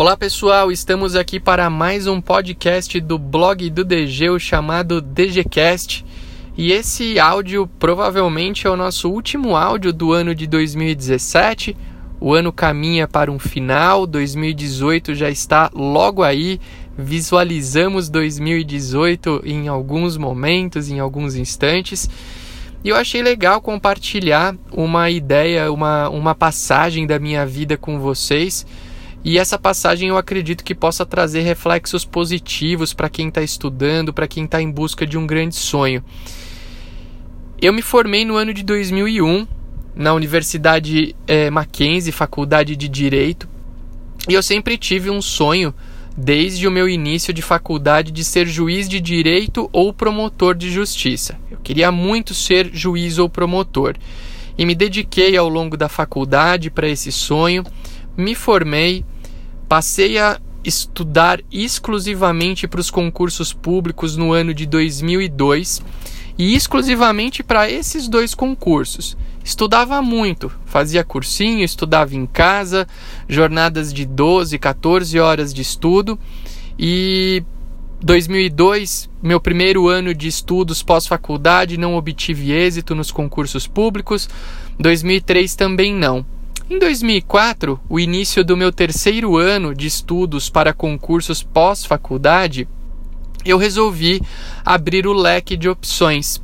Olá pessoal, estamos aqui para mais um podcast do blog do DG, chamado DGCast. E esse áudio provavelmente é o nosso último áudio do ano de 2017. O ano caminha para um final, 2018 já está logo aí. Visualizamos 2018 em alguns momentos, em alguns instantes. E eu achei legal compartilhar uma ideia, uma, uma passagem da minha vida com vocês e essa passagem eu acredito que possa trazer reflexos positivos para quem está estudando, para quem está em busca de um grande sonho. Eu me formei no ano de 2001 na Universidade é, Mackenzie, Faculdade de Direito, e eu sempre tive um sonho desde o meu início de faculdade de ser juiz de direito ou promotor de justiça. Eu queria muito ser juiz ou promotor e me dediquei ao longo da faculdade para esse sonho. Me formei, Passei a estudar exclusivamente para os concursos públicos no ano de 2002 e exclusivamente para esses dois concursos. Estudava muito, fazia cursinho, estudava em casa, jornadas de 12, 14 horas de estudo e 2002, meu primeiro ano de estudos pós-faculdade, não obtive êxito nos concursos públicos. 2003 também não. Em 2004, o início do meu terceiro ano de estudos para concursos pós-faculdade, eu resolvi abrir o leque de opções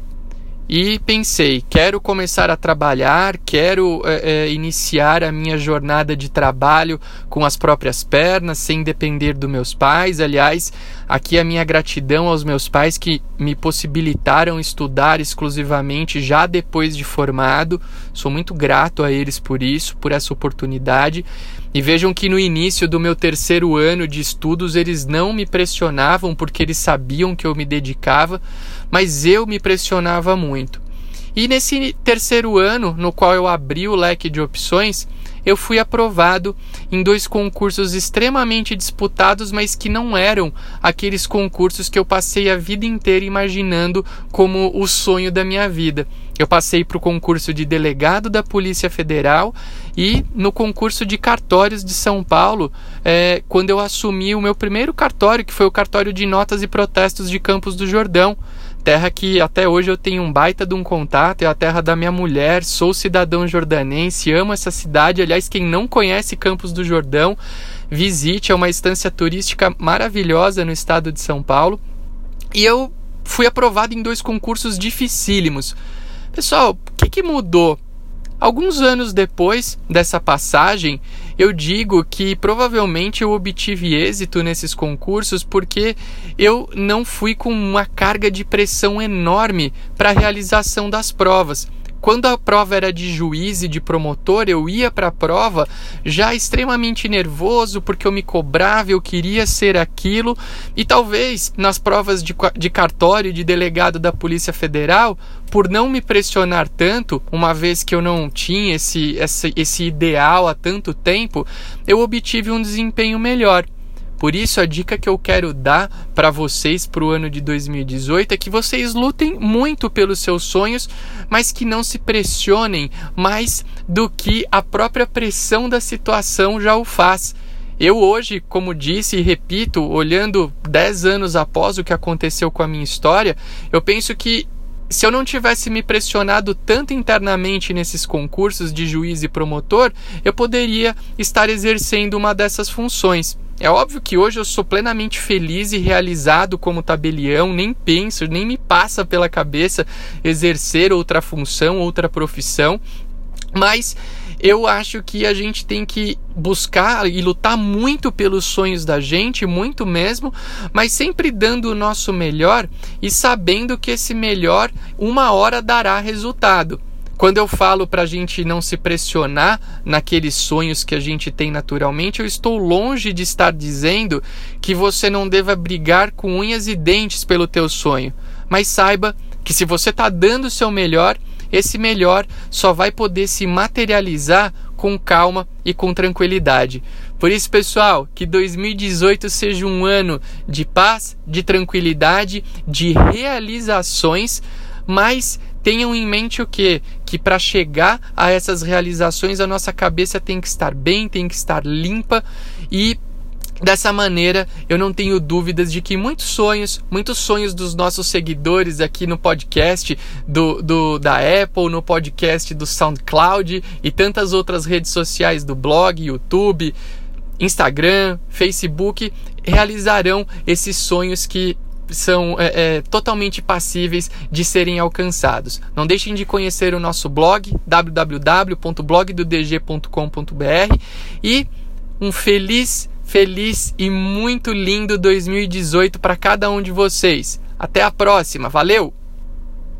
e pensei: quero começar a trabalhar, quero é, é, iniciar a minha jornada de trabalho com as próprias pernas, sem depender dos meus pais. Aliás, aqui a minha gratidão aos meus pais que me possibilitaram estudar exclusivamente já depois de formado. Sou muito grato a eles por isso, por essa oportunidade. E vejam que no início do meu terceiro ano de estudos eles não me pressionavam porque eles sabiam que eu me dedicava, mas eu me pressionava muito. E nesse terceiro ano, no qual eu abri o leque de opções, eu fui aprovado em dois concursos extremamente disputados, mas que não eram aqueles concursos que eu passei a vida inteira imaginando como o sonho da minha vida. Eu passei para o concurso de delegado da Polícia Federal e no concurso de cartórios de São Paulo, é, quando eu assumi o meu primeiro cartório, que foi o cartório de notas e protestos de Campos do Jordão terra que até hoje eu tenho um baita de um contato, é a terra da minha mulher, sou cidadão jordanense, amo essa cidade. Aliás, quem não conhece Campos do Jordão, visite, é uma estância turística maravilhosa no estado de São Paulo. E eu fui aprovado em dois concursos dificílimos. Pessoal, o que, que mudou? Alguns anos depois dessa passagem, eu digo que provavelmente eu obtive êxito nesses concursos porque eu não fui com uma carga de pressão enorme para a realização das provas quando a prova era de juiz e de promotor, eu ia para a prova já extremamente nervoso porque eu me cobrava, eu queria ser aquilo. E talvez nas provas de, de cartório de delegado da Polícia Federal, por não me pressionar tanto, uma vez que eu não tinha esse, esse, esse ideal há tanto tempo, eu obtive um desempenho melhor. Por isso, a dica que eu quero dar para vocês para o ano de 2018 é que vocês lutem muito pelos seus sonhos, mas que não se pressionem mais do que a própria pressão da situação já o faz. Eu hoje, como disse e repito, olhando 10 anos após o que aconteceu com a minha história, eu penso que se eu não tivesse me pressionado tanto internamente nesses concursos de juiz e promotor, eu poderia estar exercendo uma dessas funções. É óbvio que hoje eu sou plenamente feliz e realizado como tabelião, nem penso, nem me passa pela cabeça exercer outra função, outra profissão, mas eu acho que a gente tem que buscar e lutar muito pelos sonhos da gente, muito mesmo, mas sempre dando o nosso melhor e sabendo que esse melhor uma hora dará resultado. Quando eu falo para a gente não se pressionar naqueles sonhos que a gente tem naturalmente, eu estou longe de estar dizendo que você não deva brigar com unhas e dentes pelo teu sonho. Mas saiba que se você está dando o seu melhor, esse melhor só vai poder se materializar com calma e com tranquilidade. Por isso, pessoal, que 2018 seja um ano de paz, de tranquilidade, de realizações, mas tenham em mente o que? Que para chegar a essas realizações a nossa cabeça tem que estar bem, tem que estar limpa. E Dessa maneira, eu não tenho dúvidas de que muitos sonhos, muitos sonhos dos nossos seguidores aqui no podcast do, do, da Apple, no podcast do SoundCloud e tantas outras redes sociais do blog, YouTube, Instagram, Facebook, realizarão esses sonhos que são é, é, totalmente passíveis de serem alcançados. Não deixem de conhecer o nosso blog www.blogdodg.com.br e um feliz feliz e muito lindo 2018 para cada um de vocês. Até a próxima, valeu!